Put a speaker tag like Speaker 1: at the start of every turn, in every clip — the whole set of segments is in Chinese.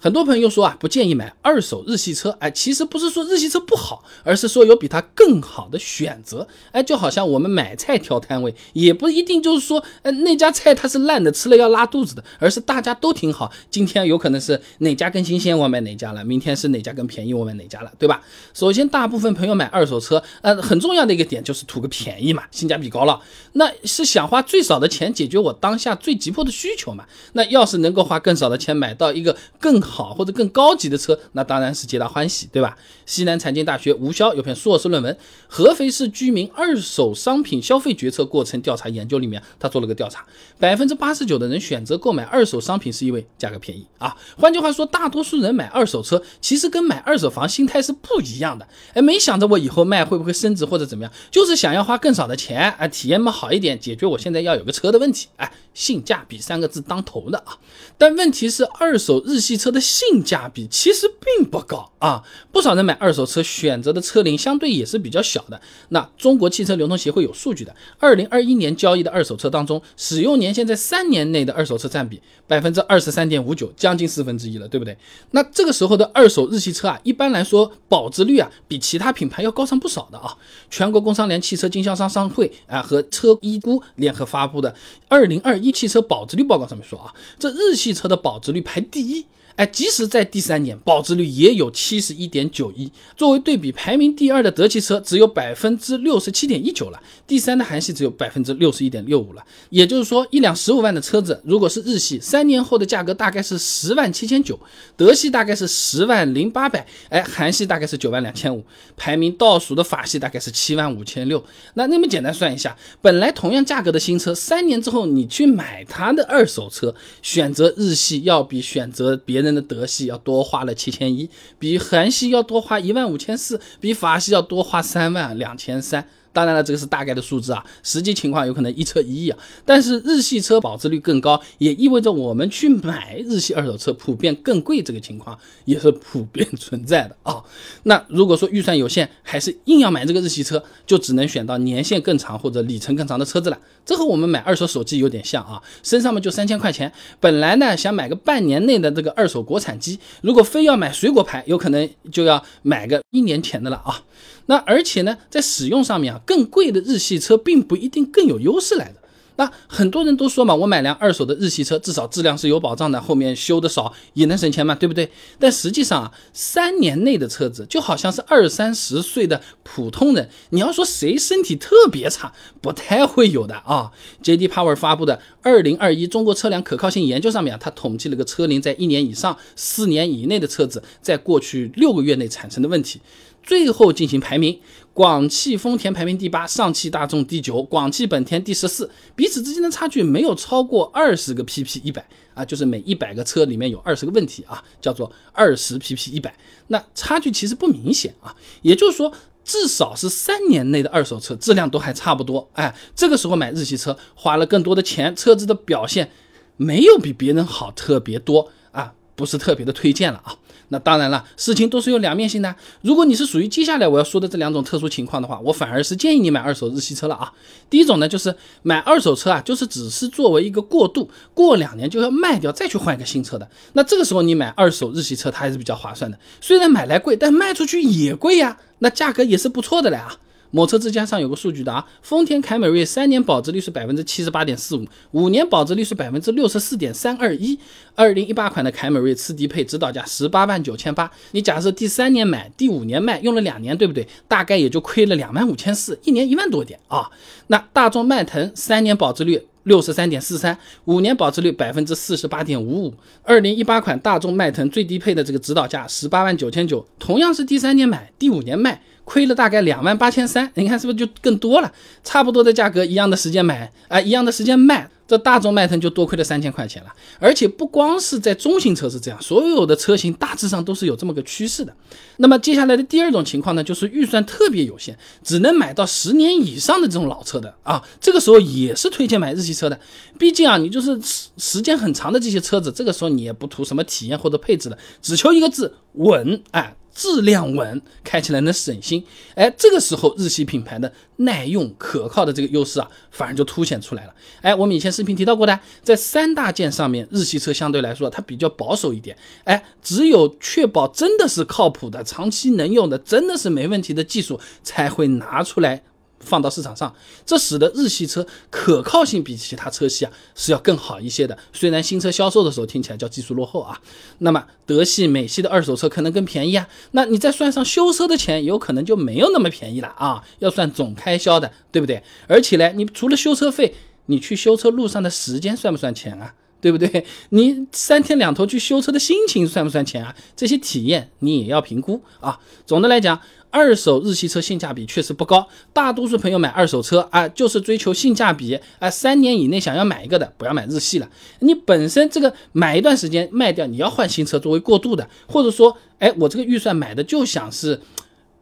Speaker 1: 很多朋友说啊，不建议买二手日系车。哎，其实不是说日系车不好，而是说有比它更好的选择。哎，就好像我们买菜挑摊位，也不一定就是说，呃，那家菜它是烂的，吃了要拉肚子的，而是大家都挺好。今天有可能是哪家更新鲜，我买哪家了；明天是哪家更便宜，我买哪家了，对吧？首先，大部分朋友买二手车，呃，很重要的一个点就是图个便宜嘛，性价比高了，那是想花最少的钱解决我当下最急迫的需求嘛。那要是能够花更少的钱买到一个更好好或者更高级的车，那当然是皆大欢喜，对吧？西南财经大学吴潇有篇硕士论文《合肥市居民二手商品消费决策过程调查研究》里面，他做了个调查，百分之八十九的人选择购买二手商品是因为价格便宜啊。换句话说，大多数人买二手车其实跟买二手房心态是不一样的。哎，没想着我以后卖会不会升值或者怎么样，就是想要花更少的钱，啊，体验嘛好一点，解决我现在要有个车的问题。哎，性价比三个字当头的啊。但问题是，二手日系车的性价比其实并不高啊。不少人买二手车选择的车龄相对也是比较小的。那中国汽车流通协会有数据的，二零二一年交易的二手车当中，使用年限在三年内的二手车占比百分之二十三点五九，将近四分之一了，对不对？那这个时候的二手日系车啊，一般来说保值率啊比其他品牌要高上不少的啊。全国工商联汽车经销商商会啊和车一估联合发布的二零二一汽车保值率报告上面说啊，这日系。车的保值率排第一。哎，即使在第三年，保值率也有七十一点九一。作为对比，排名第二的德系车只有百分之六十七点一九了，第三的韩系只有百分之六十一点六五了。也就是说，一辆十五万的车子，如果是日系，三年后的价格大概是十万七千九，德系大概是十万零八百，哎，韩系大概是九万两千五，排名倒数的法系大概是七万五千六。那那么简单算一下，本来同样价格的新车，三年之后你去买它的二手车，选择日系要比选择别人。的德系要多花了七千一，比韩系要多花一万五千四，比法系要多花三万两千三。当然了，这个是大概的数字啊，实际情况有可能一车一亿啊。但是日系车保值率更高，也意味着我们去买日系二手车普遍更贵，这个情况也是普遍存在的啊。那如果说预算有限，还是硬要买这个日系车，就只能选到年限更长或者里程更长的车子了。这和我们买二手手机有点像啊，身上嘛就三千块钱，本来呢想买个半年内的这个二手国产机，如果非要买水果牌，有可能就要买个一年前的了啊。那而且呢，在使用上面啊，更贵的日系车并不一定更有优势来的。那很多人都说嘛，我买辆二手的日系车，至少质量是有保障的，后面修的少也能省钱嘛，对不对？但实际上啊，三年内的车子就好像是二三十岁的普通人，你要说谁身体特别差，不太会有的啊。J.D. Power 发布的《二零二一中国车辆可靠性研究》上面啊，它统计了个车龄在一年以上、四年以内的车子，在过去六个月内产生的问题。最后进行排名，广汽丰田排名第八，上汽大众第九，广汽本田第十四，彼此之间的差距没有超过二十个 pp 一百啊，就是每一百个车里面有二十个问题啊，叫做二十 pp 一百，那差距其实不明显啊，也就是说至少是三年内的二手车质量都还差不多，哎，这个时候买日系车花了更多的钱，车子的表现没有比别人好特别多啊，不是特别的推荐了啊。那当然了，事情都是有两面性的。如果你是属于接下来我要说的这两种特殊情况的话，我反而是建议你买二手日系车了啊。第一种呢，就是买二手车啊，就是只是作为一个过渡，过两年就要卖掉，再去换一个新车的。那这个时候你买二手日系车，它还是比较划算的。虽然买来贵，但卖出去也贵呀，那价格也是不错的了啊。某车之家上有个数据的啊，丰田凯美瑞三年保值率是百分之七十八点四五，五年保值率是百分之六十四点三二一。二零一八款的凯美瑞次低配指导价十八万九千八，你假设第三年买，第五年卖，用了两年，对不对？大概也就亏了两万五千四，一年一万多点啊。那大众迈腾三年保值率六十三点四三，五年保值率百分之四十八点五五。二零一八款大众迈腾最低配的这个指导价十八万九千九，同样是第三年买，第五年卖。亏了大概两万八千三，你看是不是就更多了？差不多的价格，一样的时间买啊，一样的时间卖，这大众迈腾就多亏了三千块钱了。而且不光是在中型车是这样，所有的车型大致上都是有这么个趋势的。那么接下来的第二种情况呢，就是预算特别有限，只能买到十年以上的这种老车的啊，这个时候也是推荐买日系车的。毕竟啊，你就是时时间很长的这些车子，这个时候你也不图什么体验或者配置了，只求一个字稳，哎。质量稳，开起来能省心。哎，这个时候日系品牌的耐用可靠的这个优势啊，反而就凸显出来了。哎，我们以前视频提到过的，在三大件上面，日系车相对来说它比较保守一点。哎，只有确保真的是靠谱的、长期能用的、真的是没问题的技术，才会拿出来。放到市场上，这使得日系车可靠性比其他车系啊是要更好一些的。虽然新车销售的时候听起来叫技术落后啊，那么德系、美系的二手车可能更便宜啊。那你再算上修车的钱，有可能就没有那么便宜了啊。要算总开销的，对不对？而且呢，你除了修车费，你去修车路上的时间算不算钱啊？对不对？你三天两头去修车的心情算不算钱啊？这些体验你也要评估啊。总的来讲。二手日系车性价比确实不高，大多数朋友买二手车啊，就是追求性价比啊。三年以内想要买一个的，不要买日系了。你本身这个买一段时间卖掉，你要换新车作为过渡的，或者说，哎，我这个预算买的就想是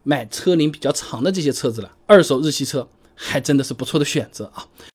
Speaker 1: 买车龄比较长的这些车子了。二手日系车还真的是不错的选择啊。